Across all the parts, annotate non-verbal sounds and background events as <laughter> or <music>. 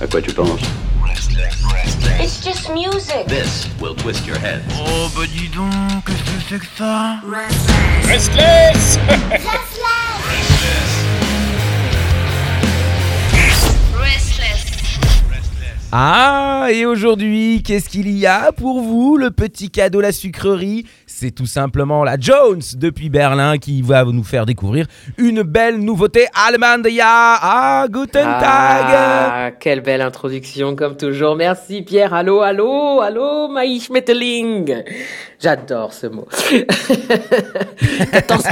À quoi tu penses It's just music. This will twist your head. Oh bah dis donc, qu'est-ce que c'est que ça Restless Restless. Ah, et aujourd'hui, qu'est-ce qu'il y a pour vous, le petit cadeau, la sucrerie C'est tout simplement la Jones depuis Berlin qui va nous faire découvrir une belle nouveauté allemande. Ya Ah, guten Tag Ah, quelle belle introduction, comme toujours. Merci Pierre. Allô, allô, allô, Maï Schmetterling. J'adore ce mot. 14,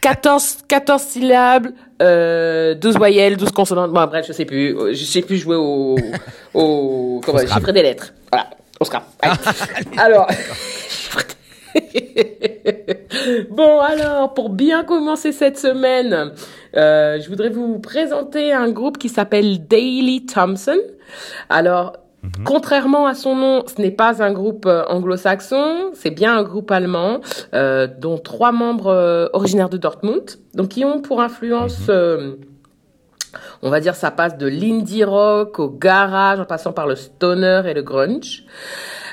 14, 14 syllabes, euh, 12 voyelles, 12 consonantes. Bon, bref, je sais plus. Je sais plus jouer au, au, <laughs> comment, Scrabble. chiffrer des lettres. Voilà, au <laughs> Scrabble. Allez. Alors. <laughs> bon alors, pour bien commencer cette semaine, euh, je voudrais vous présenter un groupe qui s'appelle Daily Thompson. Alors, contrairement à son nom, ce n'est pas un groupe euh, anglo-saxon, c'est bien un groupe allemand, euh, dont trois membres euh, originaires de Dortmund, donc qui ont pour influence... euh, on va dire ça passe de l'indie rock au garage en passant par le stoner et le grunge.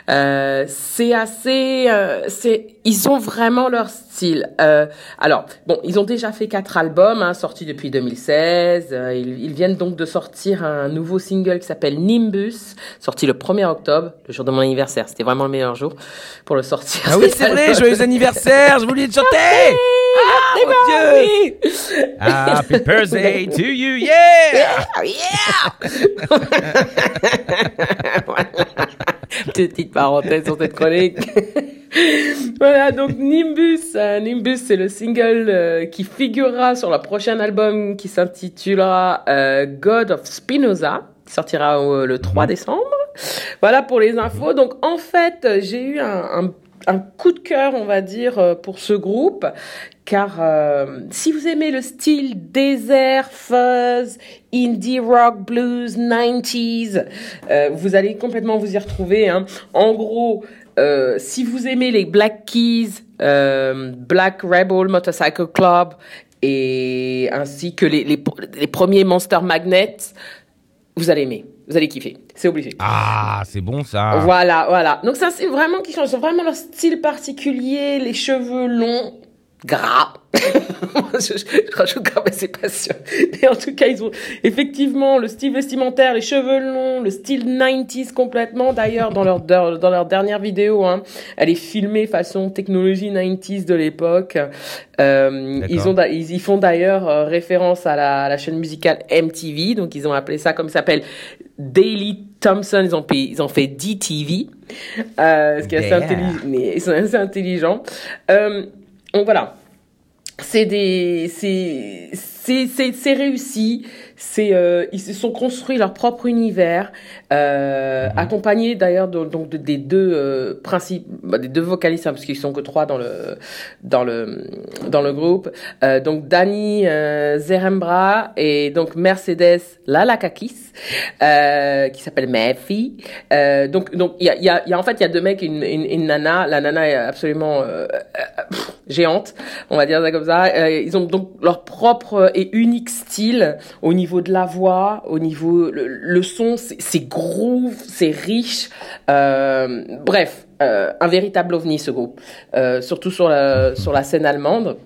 Euh, c'est assez, euh, c'est, ils ont vraiment leur style. Euh, alors, bon, ils ont déjà fait quatre albums, hein, sortis depuis 2016. Euh, ils, ils viennent donc de sortir un nouveau single qui s'appelle Nimbus, sorti le 1er octobre, le jour de mon anniversaire. C'était vraiment le meilleur jour pour le sortir. Ah oui, c'est vrai, <laughs> joyeux anniversaire, je voulais te chanter Ah, mon Dieu oui. Happy <laughs> birthday to you, yeah yeah <laughs> Voilà. <laughs> Petite parenthèse sur cette chronique. <laughs> voilà, donc Nimbus. euh, Nimbus, c'est le single euh, qui figurera sur le prochain album qui s'intitulera euh, God of Spinoza, qui sortira euh, le 3 décembre. Voilà pour les infos. Donc en fait, j'ai eu un, un un coup de cœur, on va dire, euh, pour ce groupe, car euh, si vous aimez le style désert, fuzz, indie rock, blues, 90s, euh, vous allez complètement vous y retrouver. Hein. En gros, si vous aimez les Black Keys, Black Rebel Motorcycle Club, et ainsi que les premiers Monster Magnets, vous allez aimer, vous allez kiffer, c'est obligé. Ah, c'est bon ça Voilà, voilà. Donc ça, c'est vraiment qui change. C'est vraiment leur style particulier, les cheveux longs, gras. <laughs> je, rajoute quand même, c'est pas sûr. Mais en tout cas, ils ont effectivement le style vestimentaire, les cheveux longs, le style 90s complètement. D'ailleurs, dans leur, dans leur dernière vidéo, hein, elle est filmée façon technologie 90s de l'époque. Euh, ils ont, ils y font d'ailleurs euh, référence à la, à la chaîne musicale MTV. Donc, ils ont appelé ça comme ça s'appelle Daily Thompson. Ils ont, fait- ils ont fait DTV. Euh, ce qui est assez mais assez intelligent. Euh, donc voilà. C'est des, c'est, c'est, c'est, c'est réussi. C'est, euh, ils se sont construits leur propre univers, euh, accompagnés d'ailleurs de- donc de- des deux euh, principes, bah, des deux vocalistes, hein, parce qu'ils sont que trois dans le dans le dans le groupe. Euh, donc Dani euh, Zerembra et donc Mercedes Lalakakis, euh, qui s'appelle Mefi. Euh, donc donc il y a, il y, a, y a en fait il y a deux mecs une, une, une nana. La nana est absolument pff, géante, on va dire ça comme ça. Euh, ils ont donc leur propre et unique style au niveau de la voix, au niveau le, le son, c'est groove, c'est riche. Euh, bref, euh, un véritable ovni ce groupe, euh, surtout sur la sur la scène allemande.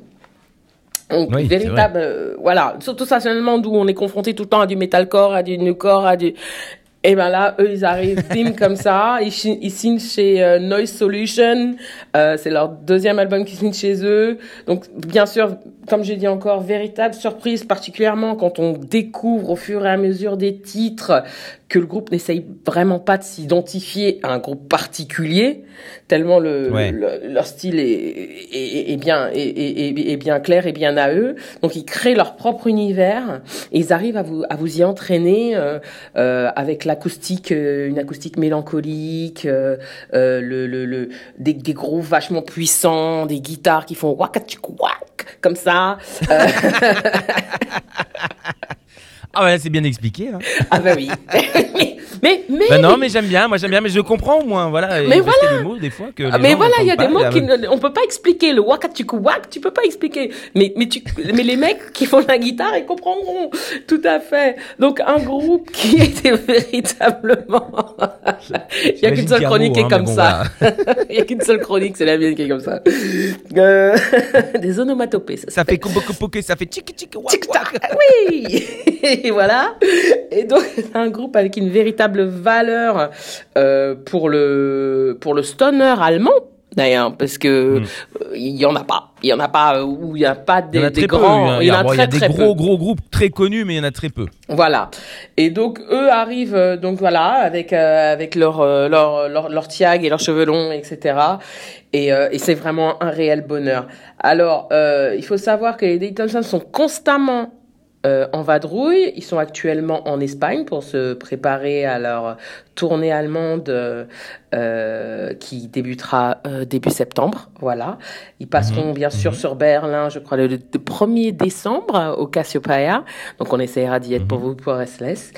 Donc, Oui, véritable, euh, voilà, surtout ça scène allemande où on est confronté tout le temps à du metalcore, à du newcore, à du et ben là, eux, ils arrivent, bim, <laughs> comme ça. Ils signent chez euh, Noise Solution. Euh, c'est leur deuxième album qu'ils signent chez eux. Donc, bien sûr, comme j'ai dit encore, véritable surprise, particulièrement quand on découvre au fur et à mesure des titres que le groupe n'essaye vraiment pas de s'identifier à un groupe particulier, tellement le, Ouais. le- leur style est, est, est bien, est, est, bien clair et bien à eux. Donc, ils créent leur propre univers et ils arrivent à vous, à vous y entraîner euh, euh, avec l'acoustique, euh, une acoustique mélancolique, euh, euh, le, le, le, des, des gros vachement puissants, des guitares qui font wak comme ça. Euh, Ah c'est bien expliqué. Hein. ah bah oui. <laughs> Mais, mais. Bah non, mais j'aime bien, moi j'aime bien, mais je comprends au moins, voilà. Mais il restait des mots des fois que. les Ah, mais gens voilà, il y a des mots qui la- ne- on peut pas expliquer le wakachuku wak, tu peux pas expliquer. Mais mais tu mais les mecs qui font la guitare, ils comprendront tout à fait. Donc un groupe qui était <laughs> véritablement Il y a qu'une seule chronique qui est hein, comme ça. <laughs> Il y a qu'une seule chronique, c'est la mienne qui est comme ça. Euh, <laughs> des onomatopées, ça Ça fait combo ça fait tchik tchik oui. Et voilà. Et donc un groupe avec une véritable valeur euh, pour le pour le stoner allemand. D'ailleurs, parce que Mm. euh, il y en a pas, il y en a pas euh, où il y a pas des, y a grands, Il y a, très des très gros peu. gros groupes très connus, mais il y en a très peu. Voilà. Et donc eux arrivent donc voilà avec euh, avec leur, euh, leur leur leur tiag et leurs cheveux longs etc. Et, euh, et c'est vraiment un réel bonheur. Alors il faut savoir que les Dayton sont constamment euh, en vadrouille. Ils sont actuellement en Espagne pour se préparer à leur tournée allemande euh, euh, qui débutera euh, début septembre. Voilà. Ils passeront bien sûr sur Berlin, je crois, le, le 1er décembre au Cassiopeia. Donc on essaiera d'y être pour vous pour Restless.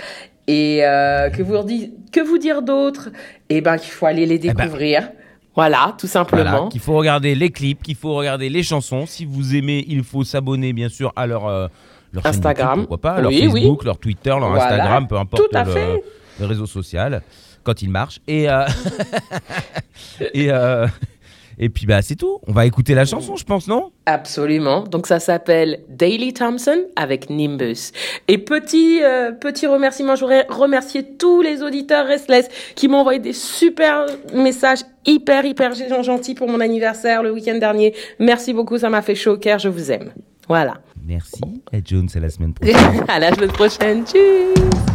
Et que, vous dire, que vous dire d'autre? Eh ben qu'il faut aller les ben, découvrir. voilà, tout simplement. Voilà, qu'il faut regarder les clips, qu'il faut regarder les chansons. Si vous aimez, il faut s'abonner bien sûr à leur, euh, leur Instagram. YouTube, pourquoi pas, leur Oui, oui. Facebook, leur Twitter, leur Voilà, Instagram, peu importe tout à le, fait. le réseau social, quand il marche. Et, euh, <laughs> et, euh, et puis bah c'est tout. On va écouter la chanson, je pense, non? Absolument. Donc ça s'appelle Daily Thompson avec Nimbus. Et petit euh, petit remerciement, je voudrais remercier tous les auditeurs Restless qui m'ont envoyé des super messages hyper hyper gentils pour mon anniversaire le week-end dernier. Merci beaucoup, ça m'a fait chaud au cœur, je vous aime. Voilà. Merci. Et Jones, c'est la semaine <laughs> prochaine. à la semaine prochaine. Tchuss.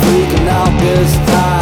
freaking out this time.